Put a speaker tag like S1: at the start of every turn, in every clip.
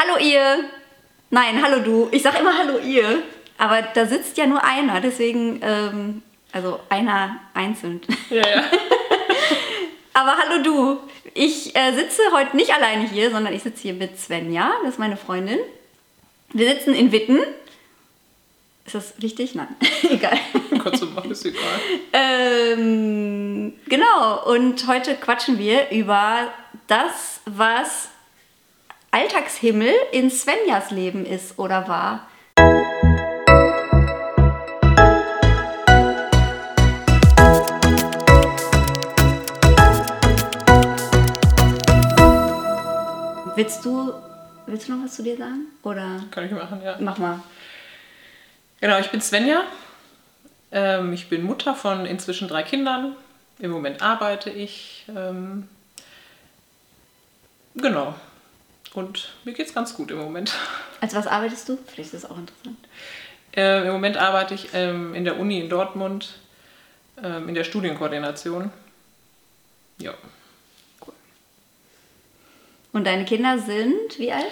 S1: Hallo ihr. Nein, hallo du. Ich sag immer hallo ihr. Aber da sitzt ja nur einer, deswegen, ähm, also einer einzeln.
S2: Ja, ja.
S1: Aber hallo du. Ich äh, sitze heute nicht alleine hier, sondern ich sitze hier mit Svenja, das ist meine Freundin. Wir sitzen in Witten. Ist das richtig? Nein, egal.
S2: Kannst du machen, ist egal.
S1: Ähm, genau, und heute quatschen wir über das, was Alltagshimmel in Svenjas Leben ist oder war. Willst du, willst du noch was zu dir sagen? Oder
S2: Kann ich machen, ja.
S1: mach mal.
S2: Genau, ich bin Svenja. Ähm, ich bin Mutter von inzwischen drei Kindern. Im Moment arbeite ich. Ähm, genau. Und mir geht's ganz gut im Moment.
S1: Als was arbeitest du? Vielleicht ist das auch interessant.
S2: Ähm, Im Moment arbeite ich ähm, in der Uni in Dortmund ähm, in der Studienkoordination. Ja.
S1: Und deine Kinder sind wie alt?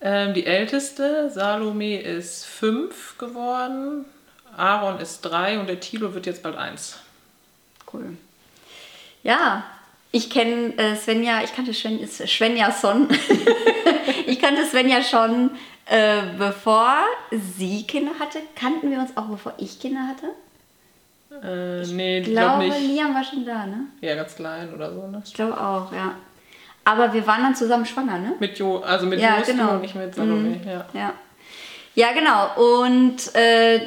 S2: Ähm, die älteste, Salome, ist fünf geworden. Aaron ist drei und der Tilo wird jetzt bald eins.
S1: Cool. Ja, ich kenne äh, Svenja, ich kannte Sven, Svenja Son. ich kannte Svenja schon, äh, bevor sie Kinder hatte. Kannten wir uns auch, bevor ich Kinder hatte?
S2: Äh, nee, ich
S1: Ich
S2: glaube
S1: glaube,
S2: nicht.
S1: Liam war schon da, ne?
S2: Ja, ganz klein oder so, ne?
S1: Ich glaube auch, ja. Aber wir waren dann zusammen schwanger, ne?
S2: Mit Jo, also mit
S1: Ja, genau.
S2: und nicht mit Salome,
S1: Mhm.
S2: ja.
S1: Ja, ja genau. Und äh,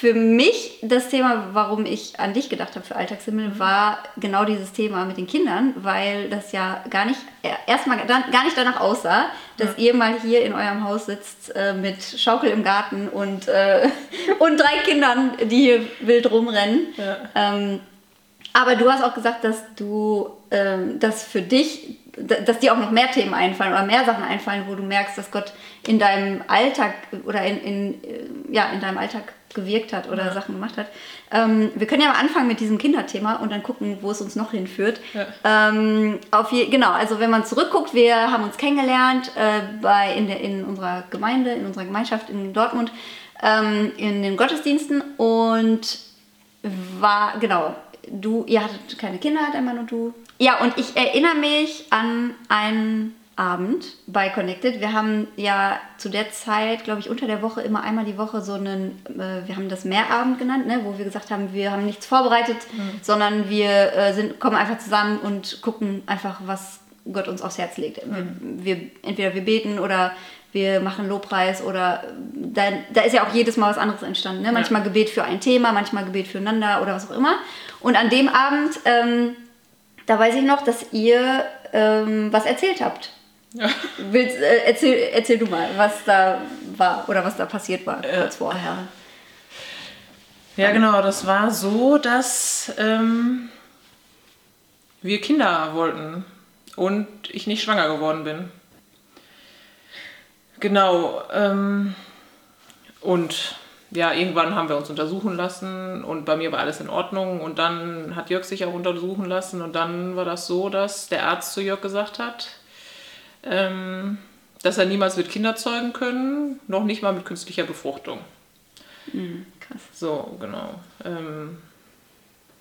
S1: für mich das Thema, warum ich an dich gedacht habe für Alltagshimmel, war genau dieses Thema mit den Kindern, weil das ja gar nicht, erstmal gar nicht danach aussah, dass ihr mal hier in eurem Haus sitzt äh, mit Schaukel im Garten und, äh, und drei Kindern, die hier wild rumrennen.
S2: Ja.
S1: Ähm, aber du hast auch gesagt, dass du, ähm, dass für dich, dass dir auch noch mehr Themen einfallen oder mehr Sachen einfallen, wo du merkst, dass Gott in deinem Alltag oder in, in, äh, ja, in deinem Alltag gewirkt hat oder Sachen gemacht hat. Ähm, wir können ja mal anfangen mit diesem Kinderthema und dann gucken, wo es uns noch hinführt. Ähm, auf je, genau, also wenn man zurückguckt, wir haben uns kennengelernt äh, bei, in, der, in unserer Gemeinde, in unserer Gemeinschaft in Dortmund, ähm, in den Gottesdiensten und war, genau, du, ihr hattet keine Kinder, hat Emma und du. Ja, und ich erinnere mich an einen Abend bei Connected. Wir haben ja zu der Zeit, glaube ich, unter der Woche immer einmal die Woche so einen, äh, wir haben das Mehrabend genannt, ne, wo wir gesagt haben, wir haben nichts vorbereitet, sondern wir äh, sind, kommen einfach zusammen und gucken einfach, was Gott uns aufs Herz legt. Wir, wir, entweder wir beten oder wir machen Lobpreis oder äh, da, da ist ja auch jedes Mal was anderes entstanden. Ne? Manchmal Gebet für ein Thema, manchmal Gebet füreinander oder was auch immer. Und an dem Abend, ähm, da weiß ich noch, dass ihr ähm, was erzählt habt.
S2: Ja.
S1: Willst, äh, erzähl, erzähl du mal, was da war oder was da passiert war kurz vorher.
S2: Ja, genau, das war so, dass ähm, wir Kinder wollten und ich nicht schwanger geworden bin. Genau. Ähm, und ja, irgendwann haben wir uns untersuchen lassen und bei mir war alles in Ordnung. Und dann hat Jörg sich auch untersuchen lassen und dann war das so, dass der Arzt zu Jörg gesagt hat, ähm, dass er niemals wird Kinder zeugen können, noch nicht mal mit künstlicher Befruchtung.
S1: Krass.
S2: So, genau. Ähm,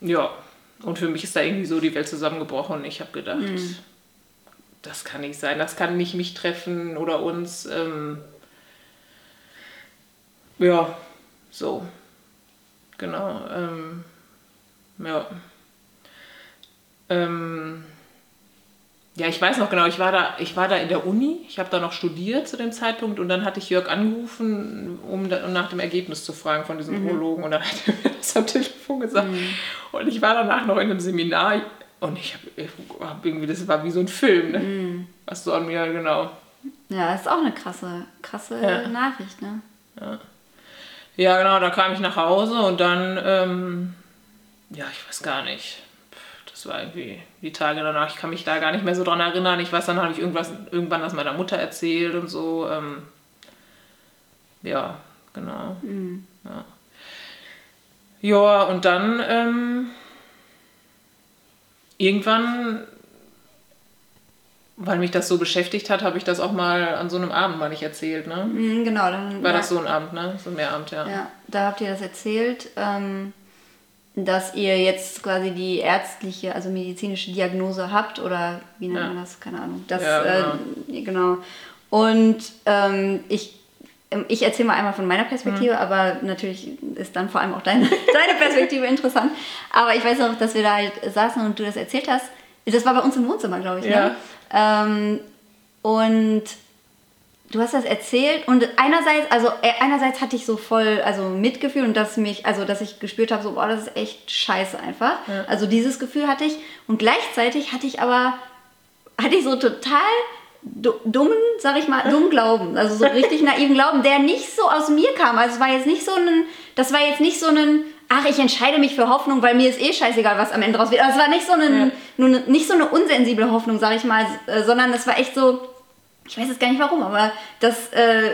S2: ja, und für mich ist da irgendwie so die Welt zusammengebrochen und ich habe gedacht, das kann nicht sein, das kann nicht mich treffen oder uns. Ähm, ja, so. Genau. Ähm, ja. Ähm, ja, ich weiß noch genau, ich war da, ich war da in der Uni, ich habe da noch studiert zu dem Zeitpunkt und dann hatte ich Jörg angerufen, um, da, um nach dem Ergebnis zu fragen von diesem Urologen und dann hat er mir das am Telefon gesagt. Und ich war danach noch in einem Seminar und ich habe hab irgendwie, das war wie so ein Film, ne? Was so an mir, genau.
S1: Ja, das ist auch eine krasse, krasse
S2: Ja.
S1: Nachricht, ne?
S2: Ja, genau, da kam ich nach Hause und dann, ähm, ja, ich weiß gar nicht. Das war irgendwie die Tage danach, ich kann mich da gar nicht mehr so dran erinnern. Ich weiß, dann habe ich irgendwas, irgendwann das meiner Mutter erzählt und so. Ähm, ja, genau. Ja. ja, und dann ähm, irgendwann weil mich das so beschäftigt hat, habe ich das auch mal an so einem Abend mal nicht erzählt, ne?
S1: Mhm, genau, dann.
S2: War
S1: ja,
S2: das so ein Abend, ne? So ein Mehrabend, ja.
S1: Ja, da habt ihr das erzählt, ähm, dass ihr jetzt quasi die ärztliche, also medizinische Diagnose habt oder wie nennt
S2: Ja.
S1: man das? Keine Ahnung. Das,
S2: Ja,
S1: äh, genau. Und ähm, ich, ähm, ich erzähle mal einmal von meiner Perspektive,
S2: Mhm.
S1: aber natürlich ist dann vor allem auch deine, deine Perspektive interessant. Aber ich weiß auch, dass wir da halt saßen und du das erzählt hast. Das war bei uns im Wohnzimmer, glaube ich. Ne? Ähm, und du hast das erzählt und einerseits, also äh, einerseits hatte ich so voll, also Mitgefühl und dass mich, also dass ich gespürt habe, so, boah, das ist echt scheiße einfach.
S2: Ja.
S1: Also dieses Gefühl hatte ich und gleichzeitig hatte ich aber, hatte ich so total du- dummen, sag ich mal, dummen Glauben, also so richtig naiven Glauben, der nicht so aus mir kam. Also es war jetzt nicht so ein, das war jetzt nicht so ein, ach, ich entscheide mich für Hoffnung, weil mir ist eh scheißegal, was am Ende raus wird. Also es war nicht so, ein,
S2: Ja.
S1: eine, nicht so eine unsensible Hoffnung, sag ich mal, äh, sondern es war echt so, ich weiß jetzt gar nicht warum, aber das, äh,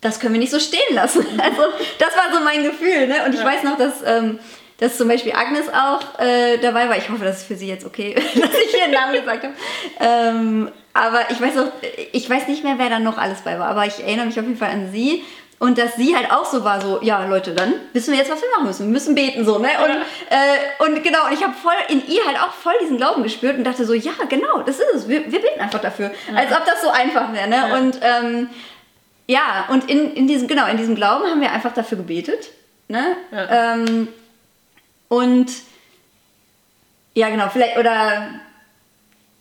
S1: das können wir nicht so stehen lassen. Also das war so mein Gefühl. Ne? Und ich
S2: Ja.
S1: weiß noch, dass, ähm, dass zum Beispiel Agnes auch äh, dabei war. Ich hoffe, das ist für sie jetzt okay, dass ich ihren Namen gesagt habe. Ähm, aber ich weiß auch, ich weiß nicht mehr, wer da noch alles bei war, aber ich erinnere mich auf jeden Fall an sie. Und dass sie halt auch so war, so, ja Leute, dann wissen wir jetzt, was wir machen müssen. Wir müssen beten, so, ne? Und, äh, und genau, und ich habe voll in ihr halt auch voll diesen Glauben gespürt und dachte so, ja, genau, das ist es. Wir, wir beten einfach dafür. Als ob das so einfach wäre, ne?
S2: Ja.
S1: Und ähm, ja, und in, in diesem, genau, in diesem Glauben haben wir einfach dafür gebetet. Ne?
S2: Ja.
S1: Ähm, und ja, genau, vielleicht, oder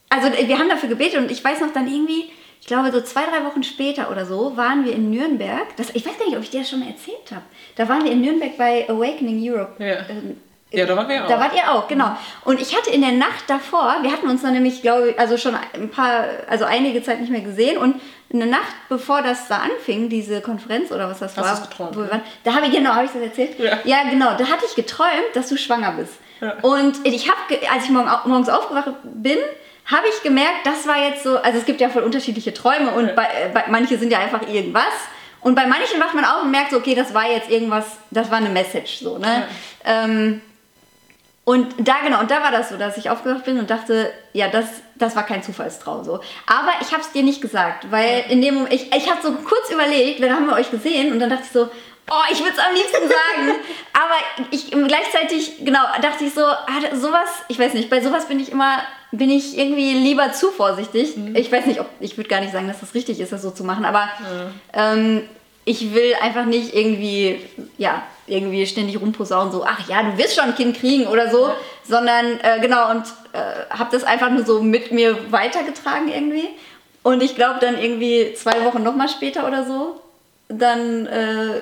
S1: also wir haben dafür gebetet und ich weiß noch dann irgendwie, ich glaube so zwei, drei Wochen später oder so, waren wir in Nürnberg. Das, ich weiß gar nicht, ob ich dir das schon mal erzählt habe. Da waren wir in Nürnberg bei Awakening Europe.
S2: Ja.
S1: Ähm,
S2: Ja, da waren wir auch.
S1: Da wart ihr auch, genau. Und ich hatte in der Nacht davor, wir hatten uns dann nämlich, glaube ich, also schon ein paar, also einige Zeit nicht mehr gesehen und eine Nacht bevor das da anfing, diese Konferenz oder was das
S2: Hast
S1: war,
S2: geträumt,
S1: wo wir
S2: ne?
S1: waren, da habe ich, genau, habe ich das erzählt?
S2: Ja.
S1: genau, da hatte ich geträumt, dass du schwanger bist.
S2: Ja.
S1: Und ich habe, als ich morgens aufgewacht bin, habe ich gemerkt, das war jetzt so, also es gibt ja voll unterschiedliche Träume und
S2: Ja.
S1: bei, äh, bei, manche sind ja einfach irgendwas. Und bei manchen wacht man auf und merkt so, okay, das war jetzt irgendwas, das war eine Message, so, ne? Ähm, und da genau, und da war das so, dass ich aufgewacht bin und dachte, ja, das, das war kein Zufallstraum so. Aber ich habe es dir nicht gesagt, weil in dem Moment, ich, ich habe so kurz überlegt, dann haben wir euch gesehen und dann dachte ich so, oh, ich würde es am liebsten sagen. Aber ich gleichzeitig, genau, dachte ich so, sowas, ich weiß nicht, bei sowas bin ich immer, bin ich irgendwie lieber zu vorsichtig. Ich weiß nicht, ob, ich würde gar nicht sagen, dass das richtig ist, das so zu machen, aber ähm, ich will einfach nicht irgendwie, ja, irgendwie ständig rumposaunen, so, ach ja, du wirst schon ein Kind kriegen oder so, sondern äh, genau, und äh, habe das einfach nur so mit mir weitergetragen irgendwie. Und ich glaube dann irgendwie zwei Wochen nochmal später oder so, dann, äh,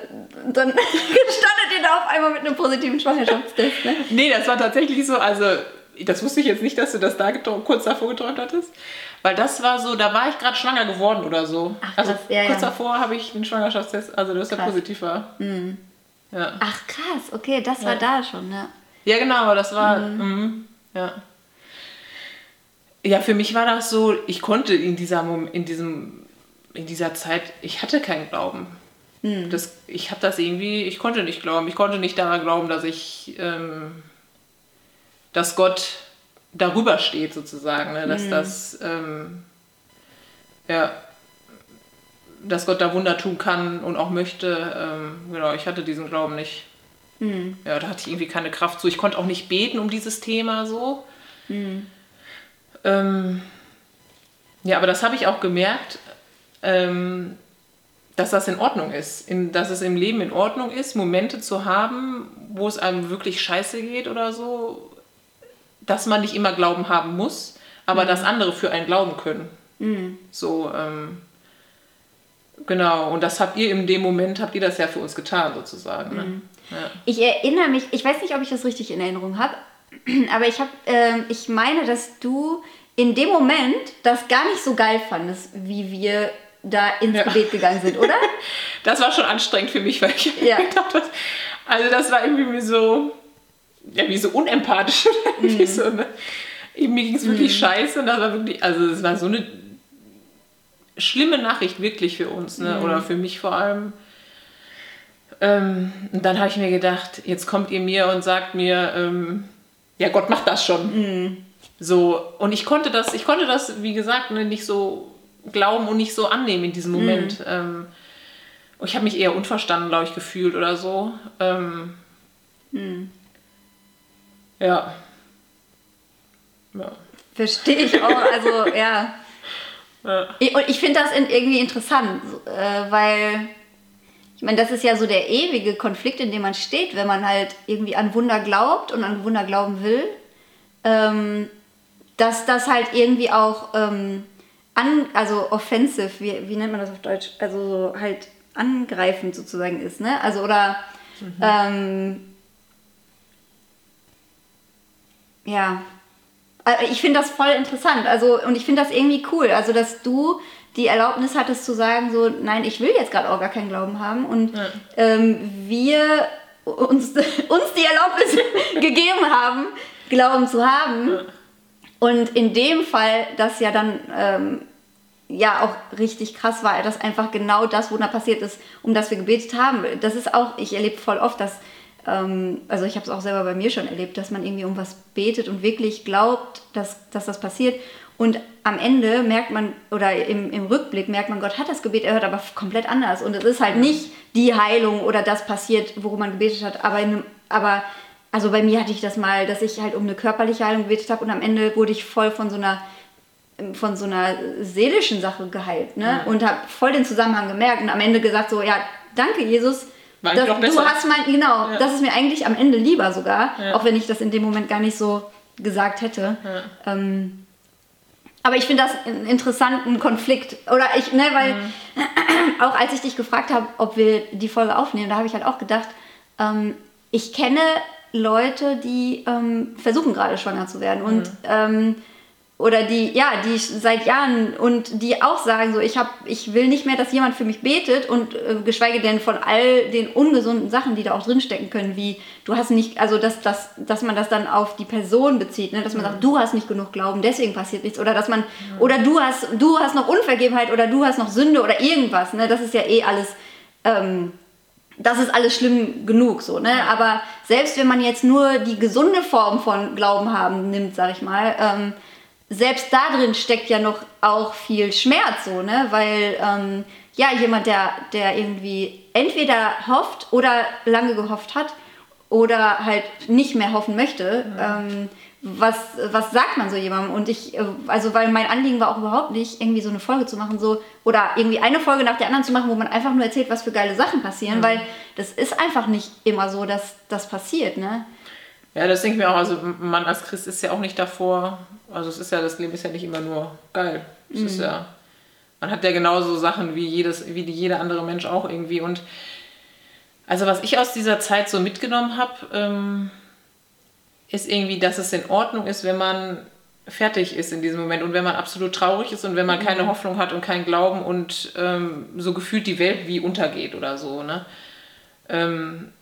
S1: dann standet ihr da auf einmal mit einem positiven Schwangerschaftstest. Ne?
S2: Nee, das war tatsächlich so, also das wusste ich jetzt nicht, dass du das da kurz davor geträumt hattest. Weil das war so, da war ich gerade schwanger geworden oder so.
S1: Ach,
S2: also
S1: krass, ja,
S2: kurz
S1: ja.
S2: davor habe ich einen Schwangerschaftstest, also dass
S1: Krass.
S2: positiv war. Ja.
S1: Ach krass, okay, das war
S2: Ja.
S1: da schon, ne?
S2: ja, genau, aber das war, mhm, ja. Ja, für mich war das so, ich konnte in dieser, Mom- in diesem, in dieser Zeit, ich hatte keinen Glauben. Das, ich habe das irgendwie, ich konnte nicht glauben. Ich konnte nicht daran glauben, dass ich, ähm, dass Gott darüber steht sozusagen, ne? dass das, ähm, ja, dass Gott da Wunder tun kann und auch möchte. Ähm, genau, ich hatte diesen Glauben nicht. Ja, da hatte ich irgendwie keine Kraft zu. Ich konnte auch nicht beten um dieses Thema so. Ähm, ja, aber das habe ich auch gemerkt, ähm, dass das in Ordnung ist. In, dass es im Leben in Ordnung ist, Momente zu haben, wo es einem wirklich scheiße geht oder so. Dass man nicht immer Glauben haben muss, aber dass andere für einen glauben können. So, ähm, genau. Und das habt ihr in dem Moment, habt ihr das ja für uns getan sozusagen. Ne? Ja.
S1: Ich erinnere mich, ich weiß nicht, ob ich das richtig in Erinnerung habe, aber ich habe, ähm, ich meine, dass du in dem Moment das gar nicht so geil fandest, wie wir da ins
S2: Ja.
S1: Gebet gegangen sind, oder?
S2: Das war schon anstrengend für mich, weil ich
S1: Ja.
S2: gedacht habe, also das war irgendwie wie so, ja, wie so unempathisch.
S1: Mhm.
S2: irgendwie so, ne? Mir ging es wirklich scheiße und das war wirklich, also es war so eine schlimme Nachricht wirklich für uns, ne?
S1: Mhm.
S2: oder für mich vor allem. Ähm, und dann habe ich mir gedacht, jetzt kommt ihr mir und sagt mir, ähm, ja, Gott macht das schon.
S1: Mhm.
S2: So, und ich konnte das, ich konnte das, wie gesagt, ne, nicht so glauben und nicht so annehmen in diesem Moment. Mhm. Ähm, ich habe mich eher unverstanden, glaube ich, gefühlt oder so. Ähm, mhm. Ja.
S1: ja. Verstehe ich auch. Also, ja. ja. Und ich finde das irgendwie interessant, äh, weil ich meine, das ist ja so der ewige Konflikt, in dem man steht, wenn man halt irgendwie an Wunder glaubt und an Wunder glauben will. Ähm, dass das halt irgendwie auch ähm, an, also offensive, wie, wie nennt man das auf Deutsch? Also so halt angreifend sozusagen ist, ne? Also oder mhm. ähm, ja. Äh, ich finde das voll interessant. Also, und ich finde das irgendwie cool. Also, dass du die Erlaubnis hattest zu sagen, so, nein, ich will jetzt gerade auch gar keinen Glauben haben. Und ja. ähm, wir uns, uns die Erlaubnis gegeben haben, Glauben zu haben. Ja. Und in dem Fall, das ja dann ähm, ja auch richtig krass war, dass einfach genau das Wunder passiert ist, um das wir gebetet haben. Das ist auch, ich erlebe voll oft, dass, ähm, also ich habe es auch selber bei mir schon erlebt, dass man irgendwie um was betet und wirklich glaubt, dass, dass das passiert. Und am Ende merkt man, oder im, im Rückblick merkt man, Gott hat das Gebet erhört, aber komplett anders. Und es ist halt nicht die Heilung oder das passiert, worum man gebetet hat, aber, in, aber also bei mir hatte ich das mal, dass ich halt um eine körperliche Heilung gebetet habe und am Ende wurde ich voll von so einer von so einer seelischen Sache geheilt, ne? Mhm. Und habe voll den Zusammenhang gemerkt und am Ende gesagt so, ja, danke Jesus, dass, du hast mein, genau, ja. das ist mir eigentlich am Ende lieber sogar, ja. auch wenn ich das in dem Moment gar nicht so gesagt hätte. Ja. Ähm, aber ich finde das einen interessanten Konflikt. Oder ich, ne, weil mhm. auch als ich dich gefragt habe, ob wir die Folge aufnehmen, da habe ich halt auch gedacht, ähm, ich kenne Leute, die ähm, versuchen gerade schwanger zu werden und mhm. ähm, oder die ja die seit Jahren und die auch sagen so ich habe ich will nicht mehr dass jemand für mich betet und äh, geschweige denn von all den ungesunden Sachen die da auch drin stecken können wie du hast nicht also dass dass dass man das dann auf die Person bezieht ne? dass man mhm. sagt du hast nicht genug Glauben deswegen passiert nichts oder dass man mhm. oder du hast du hast noch Unvergebenheit oder du hast noch Sünde oder irgendwas ne das ist ja eh alles ähm, das ist alles schlimm genug so, ne? Aber selbst wenn man jetzt nur die gesunde Form von Glauben haben nimmt, sag ich mal, ähm, selbst da drin steckt ja noch auch viel Schmerz so, ne? Weil ähm, ja, jemand, der, der irgendwie entweder hofft oder lange gehofft hat oder halt nicht mehr hoffen möchte, mhm. ähm, was, was sagt man so jemandem? Und ich, äh, also weil mein Anliegen war auch überhaupt nicht, irgendwie so eine Folge zu machen, so, oder irgendwie eine Folge nach der anderen zu machen, wo man einfach nur erzählt, was für geile Sachen passieren, mhm. weil das ist einfach nicht immer so, dass das passiert, ne?
S2: Ja, das denke ich mir auch. Also man als Christ ist ja auch nicht davor, also es ist ja, das Leben ist ja nicht immer nur geil. Es mhm. ist ja, man hat ja genauso Sachen wie jedes, wie jeder andere Mensch auch irgendwie. Und also was ich aus dieser Zeit so mitgenommen habe, ähm, ist irgendwie, dass es in Ordnung ist, wenn man fertig ist in diesem Moment und wenn man absolut traurig ist und wenn man keine mhm. Hoffnung hat und keinen Glauben und ähm, so gefühlt die Welt wie untergeht oder so. Ne? Ähm,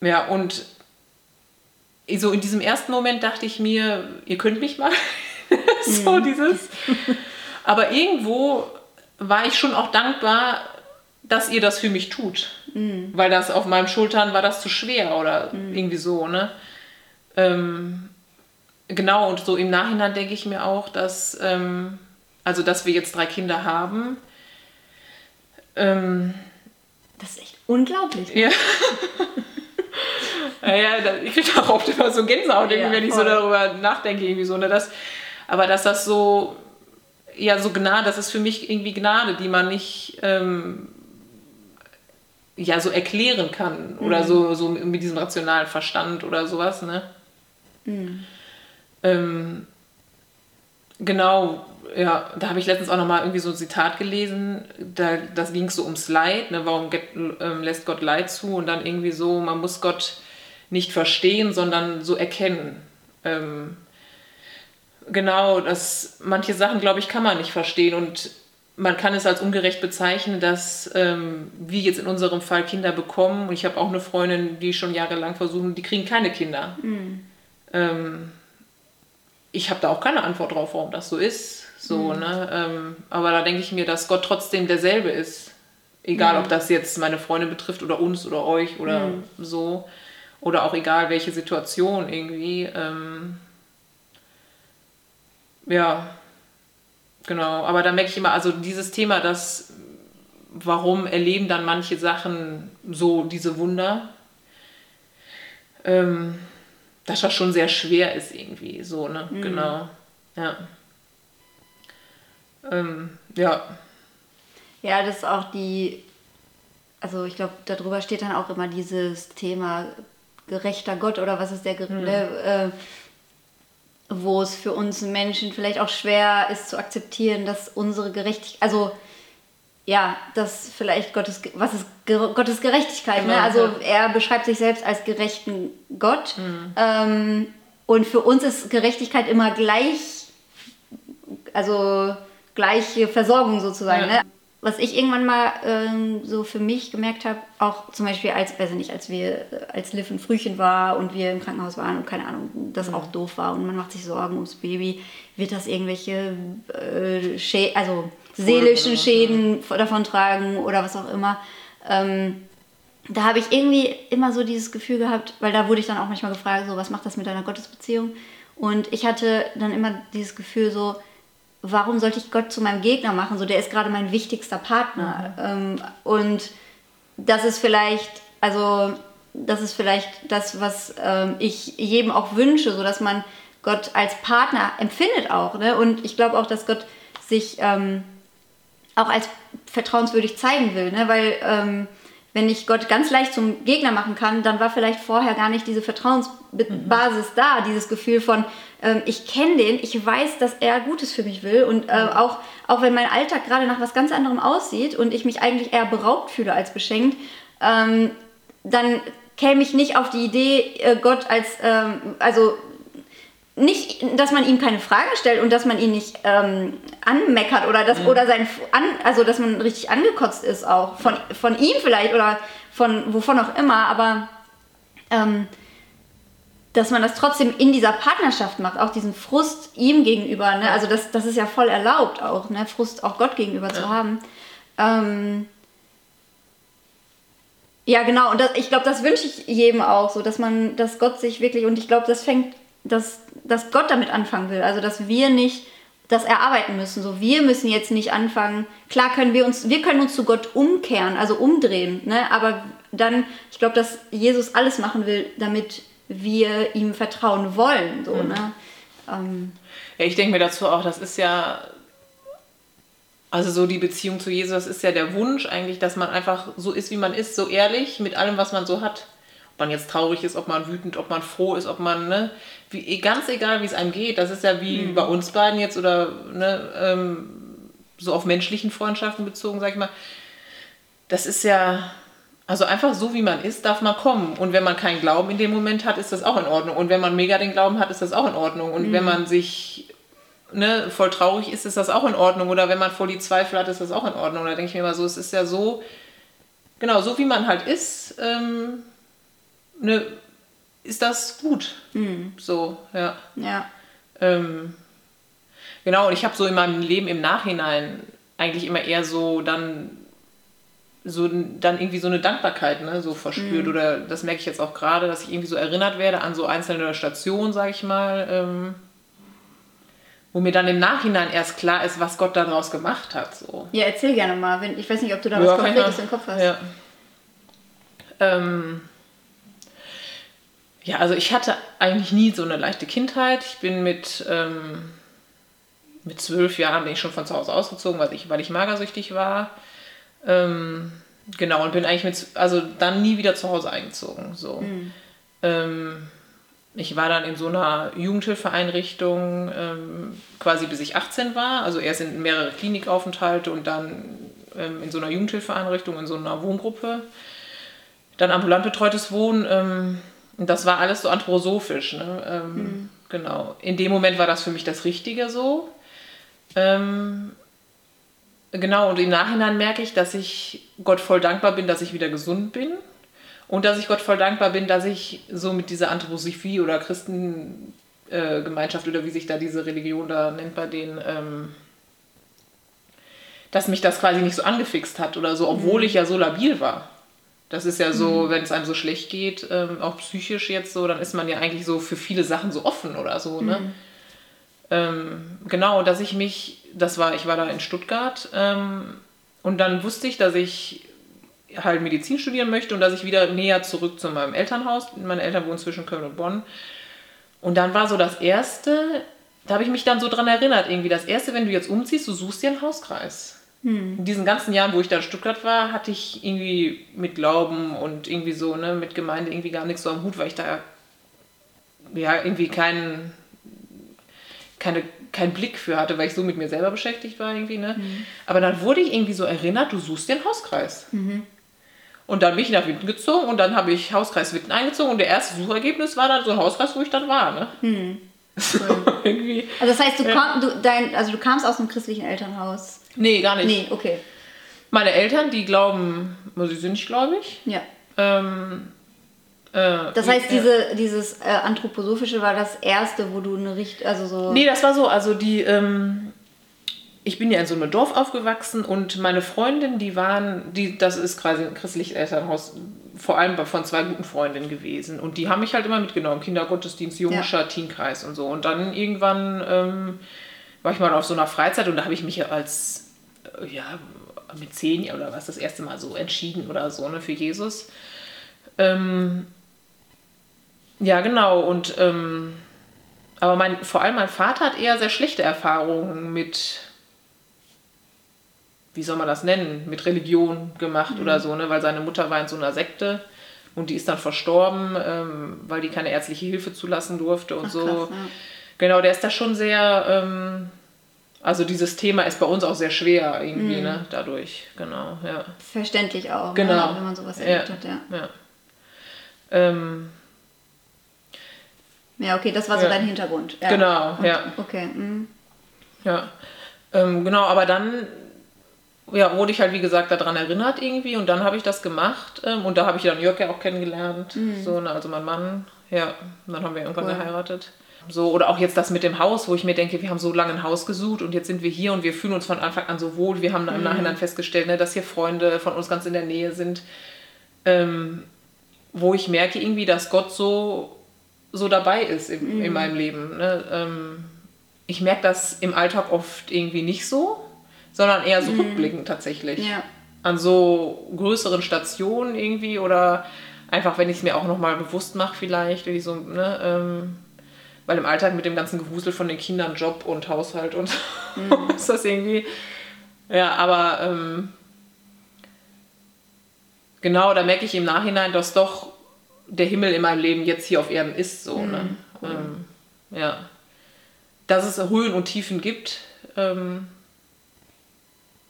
S2: ja, und so in diesem ersten Moment dachte ich mir, ihr könnt mich mal. so mhm. dieses. Aber irgendwo war ich schon auch dankbar, dass ihr das für mich tut. Mhm. Weil das auf meinen Schultern war das zu schwer oder mhm. irgendwie so, ne? Ähm, genau, und so im Nachhinein denke ich mir auch, dass, ähm, also dass wir jetzt drei Kinder haben. Ähm,
S1: das ist echt unglaublich.
S2: Ja. ja, ich kriege auch oft immer so Gänsehaut, ja, wenn ich voll. so darüber nachdenke, irgendwie so, ne? Das, aber dass das so, ja, so Gnade, das ist für mich irgendwie Gnade, die man nicht ähm, ja so erklären kann oder mhm. so, so mit diesem rationalen Verstand oder sowas, ne? Mhm. Ähm, genau, ja, da habe ich letztens auch nochmal irgendwie so ein Zitat gelesen, da, das ging so ums Leid, ne? warum get, ähm, lässt Gott Leid zu und dann irgendwie so, man muss Gott nicht verstehen, sondern so erkennen. Ähm, genau, dass manche Sachen, glaube ich, kann man nicht verstehen und man kann es als ungerecht bezeichnen, dass ähm, wir jetzt in unserem Fall Kinder bekommen. Und ich habe auch eine Freundin, die schon jahrelang versuchen, die kriegen keine Kinder. Mhm. Ähm, ich habe da auch keine Antwort drauf, warum das so ist. So, mhm. ne? Ähm, aber da denke ich mir, dass Gott trotzdem derselbe ist. Egal, mhm. ob das jetzt meine Freundin betrifft oder uns oder euch oder mhm. so. Oder auch egal, welche Situation irgendwie. Ähm, ja, genau. Aber da merke ich immer, also dieses Thema, dass warum erleben dann manche Sachen so diese Wunder, ähm, dass das schon sehr schwer ist irgendwie, so, ne? Mhm. Genau. Ja. Ähm, ja.
S1: Ja, das ist auch die, also ich glaube, darüber steht dann auch immer dieses Thema gerechter Gott oder was ist der, mhm. äh, wo es für uns Menschen vielleicht auch schwer ist zu akzeptieren, dass unsere Gerechtigkeit, also ja, dass vielleicht Gottes, was ist Gottes Gerechtigkeit, ne? Also er beschreibt sich selbst als gerechten Gott. Mhm. Ähm, und für uns ist Gerechtigkeit immer gleich, also gleiche Versorgung sozusagen. Ja. Ne? Was ich irgendwann mal ähm, so für mich gemerkt habe, auch zum Beispiel als, weiß ich nicht, als wir, als Liv ein Frühchen war und wir im Krankenhaus waren und keine Ahnung, das mhm. auch doof war und man macht sich Sorgen ums Baby, wird das irgendwelche äh, Schä also seelischen Schäden davon tragen oder was auch immer. Ähm, da habe ich irgendwie immer so dieses Gefühl gehabt, weil da wurde ich dann auch manchmal gefragt, so was macht das mit deiner Gottesbeziehung? Und ich hatte dann immer dieses Gefühl so, warum sollte ich Gott zu meinem Gegner machen? So, der ist gerade mein wichtigster Partner. Mhm. Ähm, und das ist vielleicht, also das ist vielleicht das, was ähm, ich jedem auch wünsche, so dass man Gott als Partner empfindet auch. Ne? Und ich glaube auch, dass Gott sich ähm, auch als vertrauenswürdig zeigen will, ne? weil ähm, wenn ich Gott ganz leicht zum Gegner machen kann, dann war vielleicht vorher gar nicht diese Vertrauensbasis mhm. da, dieses Gefühl von, ähm, ich kenne den, ich weiß, dass er Gutes für mich will und äh, mhm. auch, auch wenn mein Alltag gerade nach was ganz anderem aussieht und ich mich eigentlich eher beraubt fühle als beschenkt, ähm, dann käme ich nicht auf die Idee, äh, Gott als, ähm, also nicht, dass man ihm keine Fragen stellt und dass man ihn nicht ähm, anmeckert oder dass, mhm. oder sein, an, also dass man richtig angekotzt ist auch. Von, von ihm vielleicht oder von wovon auch immer, aber ähm, dass man das trotzdem in dieser Partnerschaft macht, auch diesen Frust ihm gegenüber, ne? also das, das ist ja voll erlaubt auch, ne? Frust auch Gott gegenüber ja. zu haben. Ähm, ja, genau, und das, ich glaube, das wünsche ich jedem auch, so dass man, dass Gott sich wirklich, und ich glaube, das fängt dass, dass Gott damit anfangen will. Also dass wir nicht das erarbeiten müssen. So, wir müssen jetzt nicht anfangen. Klar können wir uns, wir können uns zu Gott umkehren, also umdrehen. Ne? Aber dann, ich glaube, dass Jesus alles machen will, damit wir ihm vertrauen wollen. So, mhm. ne?
S2: Ähm, ja, ich denke mir dazu auch, das ist ja, also so die Beziehung zu Jesus, das ist ja der Wunsch eigentlich, dass man einfach so ist, wie man ist, so ehrlich mit allem, was man so hat. Ob man jetzt traurig ist, ob man wütend, ob man froh ist, ob man, ne, wie, eh, ganz egal, wie es einem geht, das ist ja wie mhm. bei uns beiden jetzt oder ne, ähm, so auf menschlichen Freundschaften bezogen, sag ich mal. Das ist ja, also einfach so wie man ist, darf man kommen. Und wenn man keinen Glauben in dem Moment hat, ist das auch in Ordnung. Und wenn man mega den Glauben hat, ist das auch in Ordnung. Und mhm. wenn man sich ne, voll traurig ist, ist das auch in Ordnung. Oder wenn man voll die Zweifel hat, ist das auch in Ordnung. Da denke ich mir immer so, es ist ja so, genau, so wie man halt ist, ähm, ne, ist das gut. Mhm. So, ja. Ja. Ähm, genau, und ich habe so in meinem Leben im Nachhinein eigentlich immer eher so dann so dann irgendwie so eine Dankbarkeit ne, so verspürt. Mhm. Oder das merke ich jetzt auch gerade, dass ich irgendwie so erinnert werde an so einzelne Stationen, sage ich mal, ähm, wo mir dann im Nachhinein erst klar ist, was Gott daraus gemacht hat. So.
S1: Ja, erzähl gerne mal. Wenn, ich weiß nicht, ob du da ja, was Konkretes im Kopf hast. Ja.
S2: Ähm, ja, also ich hatte eigentlich nie so eine leichte Kindheit. Ich bin mit, ähm, mit zwölf Jahren bin ich schon von zu Hause ausgezogen, weil ich, weil ich magersüchtig war. Ähm, genau, und bin eigentlich mit, also dann nie wieder zu Hause eingezogen. So. Mhm. Ähm, ich war dann in so einer Jugendhilfeeinrichtung ähm, quasi bis ich 18 war. Also erst in mehrere Klinikaufenthalte und dann ähm, in so einer Jugendhilfeeinrichtung, in so einer Wohngruppe. Dann ambulant betreutes Wohnen ähm, und das war alles so anthroposophisch. Ne? Ähm, mhm. Genau. In dem Moment war das für mich das Richtige so. Ähm, genau, und im Nachhinein merke ich, dass ich Gott voll dankbar bin, dass ich wieder gesund bin. Und dass ich Gott voll dankbar bin, dass ich so mit dieser Anthroposophie oder Christengemeinschaft äh, oder wie sich da diese Religion da nennt bei denen, ähm, dass mich das quasi nicht so angefixt hat oder so, obwohl mhm. ich ja so labil war. Das ist ja so, mhm. wenn es einem so schlecht geht, ähm, auch psychisch jetzt so, dann ist man ja eigentlich so für viele Sachen so offen oder so, ne? Mhm. ähm, genau, dass ich mich, das war, ich war da in Stuttgart ähm, und dann wusste ich, dass ich halt Medizin studieren möchte und dass ich wieder näher zurück zu meinem Elternhaus, meine Eltern wohnen zwischen Köln und Bonn. Und dann war so das erste, da habe ich mich dann so dran erinnert, irgendwie das erste, wenn du jetzt umziehst, du suchst dir einen Hauskreis. Hm. In diesen ganzen Jahren, wo ich da in Stuttgart war, hatte ich irgendwie mit Glauben und irgendwie so, ne, mit Gemeinde irgendwie gar nichts so am Hut, weil ich da ja irgendwie keinen keine, keinen Blick für hatte, weil ich so mit mir selber beschäftigt war irgendwie. Ne? Mhm. Aber dann wurde ich irgendwie so erinnert, du suchst einen Hauskreis. Mhm. Und dann bin ich nach Witten gezogen und dann habe ich Hauskreis Witten eingezogen und der erste Suchergebnis war dann so ein Hauskreis, wo ich dann war. Ne? Mhm.
S1: So, irgendwie. Also das heißt, du, komm, du, dein, also du kamst aus einem christlichen Elternhaus?
S2: Nee, gar nicht.
S1: Nee, okay.
S2: Meine Eltern, die glauben, sie sind nicht gläubig.
S1: Ja. Ähm, äh, das heißt, diese, dieses äh, Anthroposophische war das erste, wo du eine Richt... Also so
S2: nee, das war so, also die... Ähm, ich bin ja in so einem Dorf aufgewachsen und meine Freundin, die waren, die, das ist quasi ein christliches Elternhaus, vor allem von zwei guten Freundinnen gewesen. Und die haben mich halt immer mitgenommen, Kindergottesdienst, Jungscher, ja. Teenkreis und so. Und dann irgendwann ähm, war ich mal auf so einer Freizeit und da habe ich mich als, äh, ja, mit zehn oder was, das erste Mal so entschieden oder so, ne, für Jesus. Ähm, ja, genau. Und ähm, aber mein, vor allem mein Vater hat eher sehr schlechte Erfahrungen mit, wie soll man das nennen, mit Religion gemacht mhm. oder so, ne? Weil seine Mutter war in so einer Sekte und die ist dann verstorben, ähm, weil die keine ärztliche Hilfe zulassen durfte und Ach, so. Krass, ja. Genau, der ist da schon sehr, ähm, also dieses Thema ist bei uns auch sehr schwer irgendwie, mhm. ne? Dadurch, genau, ja.
S1: Verständlich auch,
S2: ne, genau.
S1: Ne? wenn man sowas erlebt ja. hat, ja.
S2: ja. Ähm,
S1: ja, okay, das war so ja. dein Hintergrund.
S2: Ja. Genau, Und, ja.
S1: Okay. Mhm.
S2: Ja, ähm, genau, aber dann ja, wurde ich halt, wie gesagt, daran erinnert irgendwie und dann habe ich das gemacht ähm, und da habe ich dann Jörg ja auch kennengelernt, mhm. so, ne, also mein Mann, ja, und dann haben wir irgendwann cool. geheiratet. So, oder auch jetzt das mit dem Haus, wo ich mir denke, wir haben so lange ein Haus gesucht und jetzt sind wir hier und wir fühlen uns von Anfang an so wohl. Wir haben im mhm. Nachhinein festgestellt, ne, dass hier Freunde von uns ganz in der Nähe sind, ähm, wo ich merke irgendwie, dass Gott so so dabei ist im, mhm. in meinem Leben. Ne? Ähm, ich merke das im Alltag oft irgendwie nicht so, sondern eher so mhm. rückblickend tatsächlich.
S1: Ja.
S2: An so größeren Stationen irgendwie oder einfach, wenn ich es mir auch nochmal bewusst mache, vielleicht, wie so, ne, ähm, weil im Alltag mit dem ganzen Gewusel von den Kindern, Job und Haushalt und mhm. ist das irgendwie. Ja, aber ähm, genau, da merke ich im Nachhinein, dass doch der Himmel in meinem Leben jetzt hier auf Erden ist. So, mhm, ne? Ähm, ja. Dass es Höhen und Tiefen gibt. Ähm,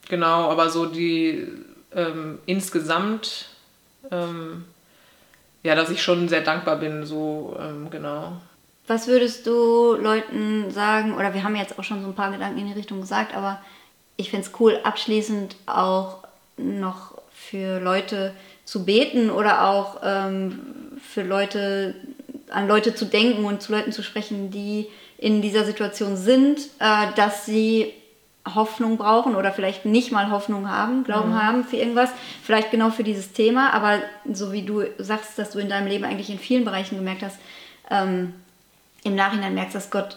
S2: genau, aber so die ähm, insgesamt, ähm, ja, dass ich schon sehr dankbar bin, so ähm, genau.
S1: Was würdest du Leuten sagen, oder wir haben jetzt auch schon so ein paar Gedanken in die Richtung gesagt, aber ich finde es cool, abschließend auch noch für Leute zu beten oder auch ähm, für Leute, an Leute zu denken und zu Leuten zu sprechen, die in dieser Situation sind, äh, dass sie Hoffnung brauchen oder vielleicht nicht mal Hoffnung haben, Glauben mhm. haben für irgendwas, vielleicht genau für dieses Thema, aber so wie du sagst, dass du in deinem Leben eigentlich in vielen Bereichen gemerkt hast, ähm, im Nachhinein merkst, dass Gott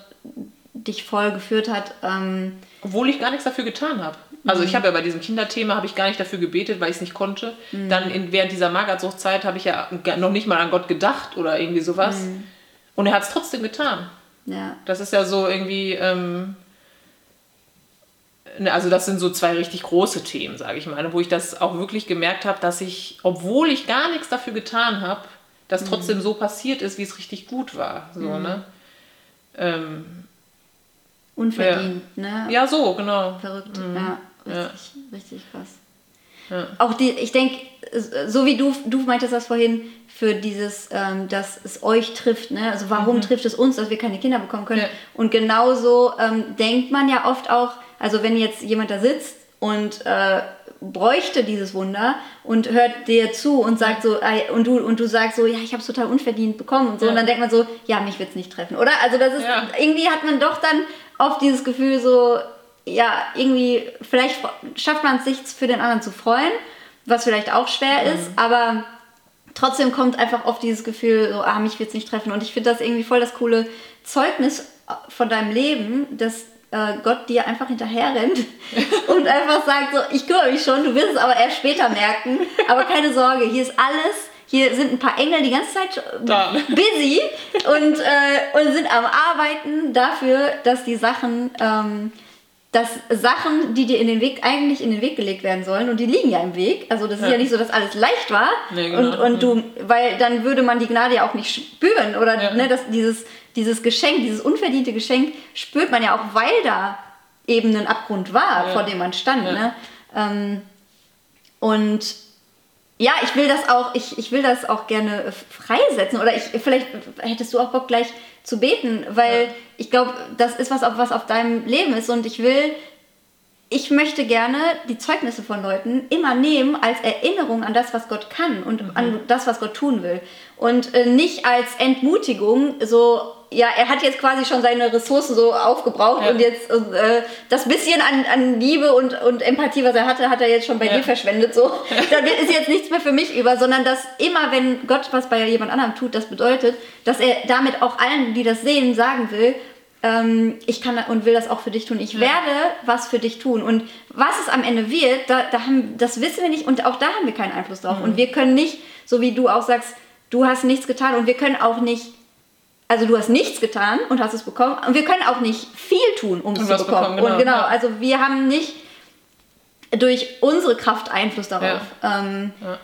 S1: dich voll geführt hat. Ähm,
S2: Obwohl ich gar nichts dafür getan habe. Also ich mhm. habe ja bei diesem Kinderthema habe ich gar nicht dafür gebetet, weil ich es nicht konnte. Mhm. Dann in, während dieser Magersuchtzeit habe ich ja noch nicht mal an Gott gedacht oder irgendwie sowas. Mhm. Und er hat es trotzdem getan.
S1: Ja.
S2: Das ist ja so irgendwie, ähm, ne, also das sind so zwei richtig große Themen, sage ich mal, wo ich das auch wirklich gemerkt habe, dass ich, obwohl ich gar nichts dafür getan habe, dass mhm. trotzdem so passiert ist, wie es richtig gut war. So, mhm. ne? Ähm,
S1: Unverdient,
S2: ja.
S1: ne?
S2: Ja, so, genau.
S1: Verrückt, mhm. ja. Richtig, ja. richtig krass. Ja. Auch die, ich denke, so wie du, du meintest das vorhin, für dieses, ähm, dass es euch trifft, ne? Also warum mhm. trifft es uns, dass wir keine Kinder bekommen können? Ja. Und genauso ähm, denkt man ja oft auch, also wenn jetzt jemand da sitzt und äh, bräuchte dieses Wunder und hört dir zu und sagt so, äh, und du, und du sagst so, ja, ich habe es total unverdient bekommen und so, ja. und dann denkt man so, ja, mich wird es nicht treffen, oder? Also das ist, irgendwie hat man doch dann oft dieses Gefühl so, ja, irgendwie, vielleicht schafft man es sich für den anderen zu freuen, was vielleicht auch schwer mhm. ist, aber trotzdem kommt einfach oft dieses Gefühl, so, ah, mich wird es nicht treffen. Und ich finde das irgendwie voll das coole Zeugnis von deinem Leben, dass äh, Gott dir einfach hinterher rennt und einfach sagt so, ich kümmere mich schon, du wirst es aber erst später merken, aber keine Sorge, hier ist alles hier sind ein paar Engel die ganze Zeit da. busy und, äh, und sind am Arbeiten dafür, dass die Sachen, ähm, dass Sachen, die dir in den Weg, eigentlich in den Weg gelegt werden sollen, und die liegen ja im Weg. Also das ja. ist ja nicht so, dass alles leicht war. Nee, genau. Und, und du, mhm. weil dann würde man die Gnade ja auch nicht spüren. Oder ja. ne, dass dieses, dieses Geschenk, dieses unverdiente Geschenk spürt man ja auch, weil da eben ein Abgrund war, ja. vor dem man stand. Ne? Ähm, und ja, ich will das auch, ich, ich will das auch gerne äh, freisetzen. Oder ich, vielleicht hättest du auch Bock gleich zu beten, weil ja. ich glaube, das ist was, was auf deinem Leben ist. Und ich will, ich möchte gerne die Zeugnisse von Leuten immer nehmen als Erinnerung an das, was Gott kann und mhm. an das, was Gott tun will. Und äh, nicht als Entmutigung, so ja, er hat jetzt quasi schon seine Ressourcen so aufgebraucht ja. und jetzt äh, das bisschen an, an Liebe und, und Empathie, was er hatte, hat er jetzt schon bei ja. dir verschwendet. So. da ist jetzt nichts mehr für mich über, sondern dass immer, wenn Gott was bei jemand anderem tut, das bedeutet, dass er damit auch allen, die das sehen, sagen will, ähm, ich kann und will das auch für dich tun. Ich ja. werde was für dich tun. Und was es am Ende wird, da, da haben, das wissen wir nicht und auch da haben wir keinen Einfluss drauf. Mhm. Und wir können nicht, so wie du auch sagst, du hast nichts getan und wir können auch nicht also du hast nichts getan und hast es bekommen. Und wir können auch nicht viel tun, um es zu bekommen. bekommen genau, und genau, ja. also wir haben nicht durch unsere Kraft Einfluss darauf. Ja. Ähm, ja.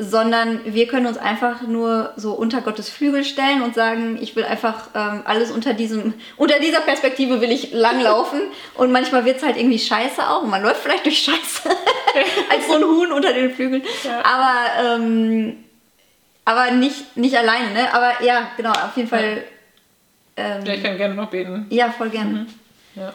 S1: Sondern wir können uns einfach nur so unter Gottes Flügel stellen und sagen, ich will einfach ähm, alles unter diesem, unter dieser Perspektive will ich langlaufen. und manchmal wird es halt irgendwie scheiße auch. Und man läuft vielleicht durch Scheiße als so ein Huhn unter den Flügeln. Aber ähm, aber nicht, nicht alleine, ne? Aber ja, genau, auf jeden Fall.
S2: Ähm, ja, ich kann gerne noch beten.
S1: Ja, voll gerne. Mhm. Ja.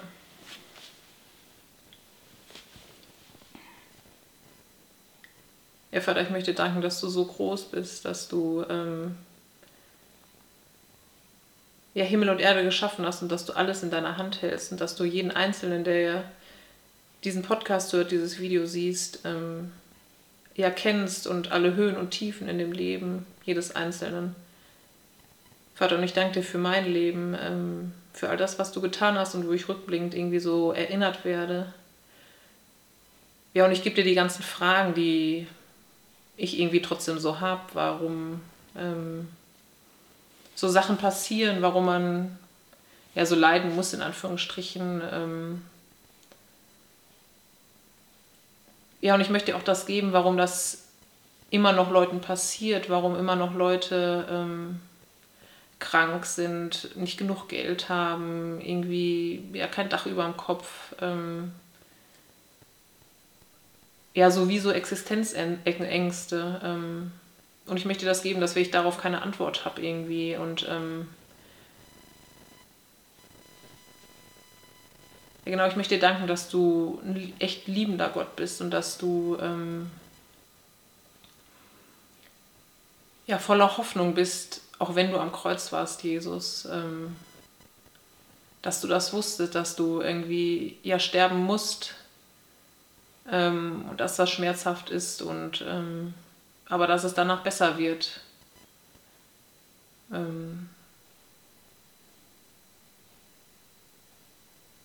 S2: Ja, Vater, ich möchte danken, dass du so groß bist, dass du ähm, ja, Himmel und Erde geschaffen hast und dass du alles in deiner Hand hältst und dass du jeden Einzelnen, der diesen Podcast hört, dieses Video siehst, ähm, ja kennst und alle Höhen und Tiefen in dem Leben jedes Einzelnen. Vater, und ich danke dir für mein Leben, ähm, für all das, was du getan hast und wo ich rückblickend irgendwie so erinnert werde. Ja, und ich gebe dir die ganzen Fragen, die ich irgendwie trotzdem so habe, warum ähm, so Sachen passieren, warum man ja so leiden muss, in Anführungsstrichen. Ähm, ja, und ich möchte auch das geben, warum das immer noch Leuten passiert, warum immer noch Leute ähm, krank sind, nicht genug Geld haben, irgendwie ja kein Dach über dem Kopf. Ähm, ja, sowieso Existenzängste. Ähm, und ich möchte das geben, dass ich darauf keine Antwort habe irgendwie. Und ähm, Ja, genau, ich möchte dir danken, dass du ein echt liebender Gott bist und dass du ähm, ja, voller Hoffnung bist, auch wenn du am Kreuz warst, Jesus. Ähm, dass du das wusstest, dass du irgendwie ja sterben musst ähm, und dass das schmerzhaft ist und ähm, aber dass es danach besser wird. Ähm,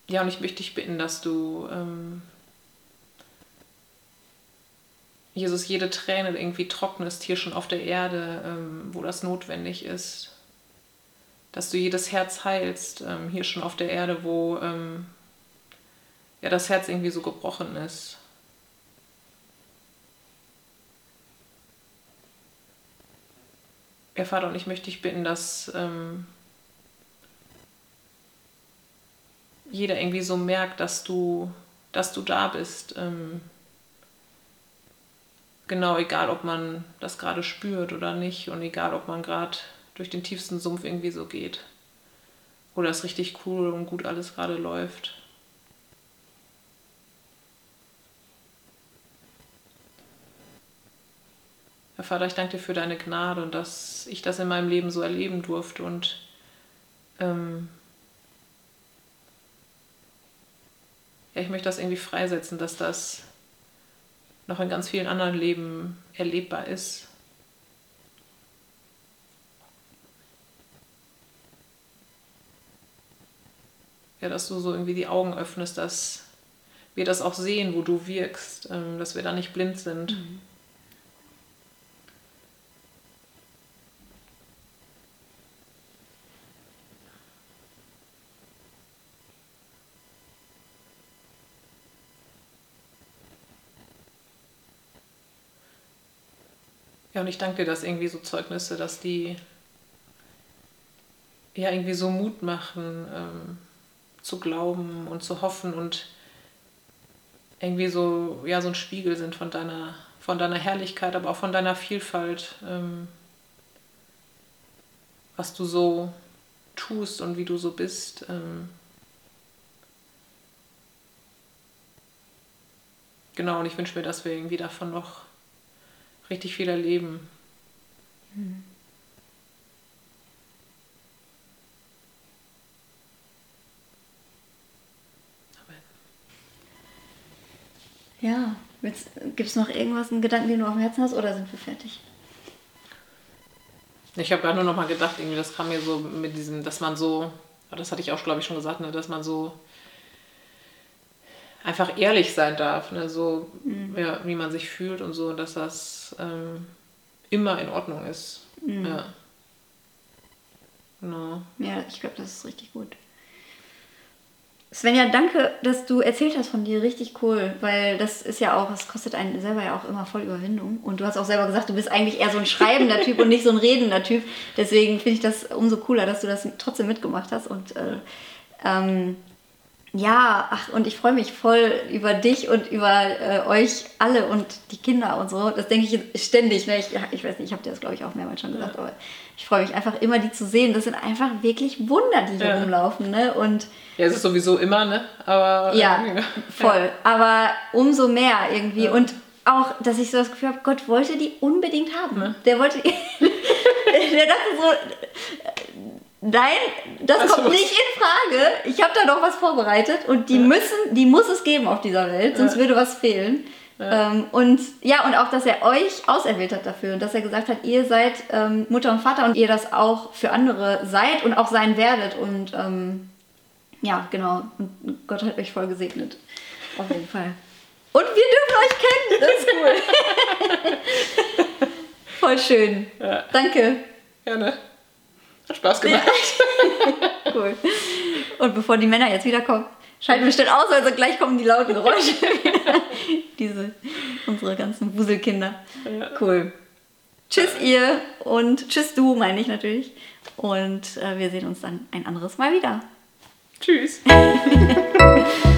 S2: Ja, und ich möchte dich bitten, dass du, ähm, Jesus, jede Träne irgendwie trocknest hier schon auf der Erde, ähm, wo das notwendig ist. Dass du jedes Herz heilst, ähm, hier schon auf der Erde, wo ähm, ja, das Herz irgendwie so gebrochen ist. Ja, Vater, und ich möchte dich bitten, dass ähm, jeder irgendwie so merkt, dass du, dass du da bist. Ähm, genau, egal ob man das gerade spürt oder nicht und egal ob man gerade durch den tiefsten Sumpf irgendwie so geht. Oder es richtig cool und gut alles gerade läuft. Herr Vater, ich danke dir für deine Gnade und dass ich das in meinem Leben so erleben durfte und ähm, ich möchte das irgendwie freisetzen, dass das noch in ganz vielen anderen Leben erlebbar ist. ja, dass du so irgendwie die Augen öffnest, dass wir das auch sehen, wo du wirkst, ähm, dass wir da nicht blind sind. Mhm. Ja, und ich danke dir, dass irgendwie so Zeugnisse, dass die ja irgendwie so Mut machen, ähm, zu glauben und zu hoffen und irgendwie so, ja, so ein Spiegel sind von deiner, von deiner Herrlichkeit, aber auch von deiner Vielfalt, ähm, was du so tust und wie du so bist. Ähm, genau, und ich wünsche mir, dass wir irgendwie davon noch richtig viel erleben. Mhm.
S1: Ja, gibt es noch irgendwas, einen Gedanken, den du auf dem Herzen hast oder sind wir fertig?
S2: Ich habe gerade nur noch mal gedacht, irgendwie, das kam mir so mit diesem, dass man so, das hatte ich auch, glaube ich, schon gesagt, ne, dass man so einfach ehrlich sein darf, ne? so mhm. ja, wie man sich fühlt und so, dass das ähm, immer in Ordnung ist. Mhm. Ja.
S1: Genau. Ja, ich glaube, das ist richtig gut. Svenja, danke, dass du erzählt hast von dir. Richtig cool, weil das ist ja auch, das kostet einen selber ja auch immer voll Überwindung. Und du hast auch selber gesagt, du bist eigentlich eher so ein schreibender Typ und nicht so ein redender Typ. Deswegen finde ich das umso cooler, dass du das trotzdem mitgemacht hast. Und äh, ähm, ja, ach, und ich freue mich voll über dich und über äh, euch alle und die Kinder und so. Das denke ich ständig. Ne? Ich, ich weiß nicht, ich habe dir das, glaube ich, auch mehrmals schon gesagt, ja. aber ich freue mich einfach immer, die zu sehen. Das sind einfach wirklich Wunder, die hier ja. rumlaufen. Ne? Und
S2: ja, es ist sowieso immer, ne? Aber,
S1: ja, äh, voll. Ja. Aber umso mehr irgendwie. Ja. Und auch, dass ich so das Gefühl habe, Gott wollte die unbedingt haben. Ne? Der wollte. der dachte so, Nein, das also, kommt nicht in Frage. Ich habe da noch was vorbereitet und die ja. müssen, die muss es geben auf dieser Welt, sonst ja. würde was fehlen. Ja. Ähm, und ja, und auch, dass er euch auserwählt hat dafür und dass er gesagt hat, ihr seid ähm, Mutter und Vater und ihr das auch für andere seid und auch sein werdet. Und ähm, ja, genau. Und Gott hat euch voll gesegnet. Auf jeden Fall. Und wir dürfen euch kennen. Das ist cool. voll schön. Danke.
S2: Gerne. Hat Spaß gemacht.
S1: cool. Und bevor die Männer jetzt wiederkommen, schalten wir schnell aus, also gleich kommen die lauten Geräusche wieder. Diese, unsere ganzen Wuselkinder. Ja. Cool. Tschüss ihr und tschüss du, meine ich natürlich. Und äh, wir sehen uns dann ein anderes Mal wieder.
S2: Tschüss.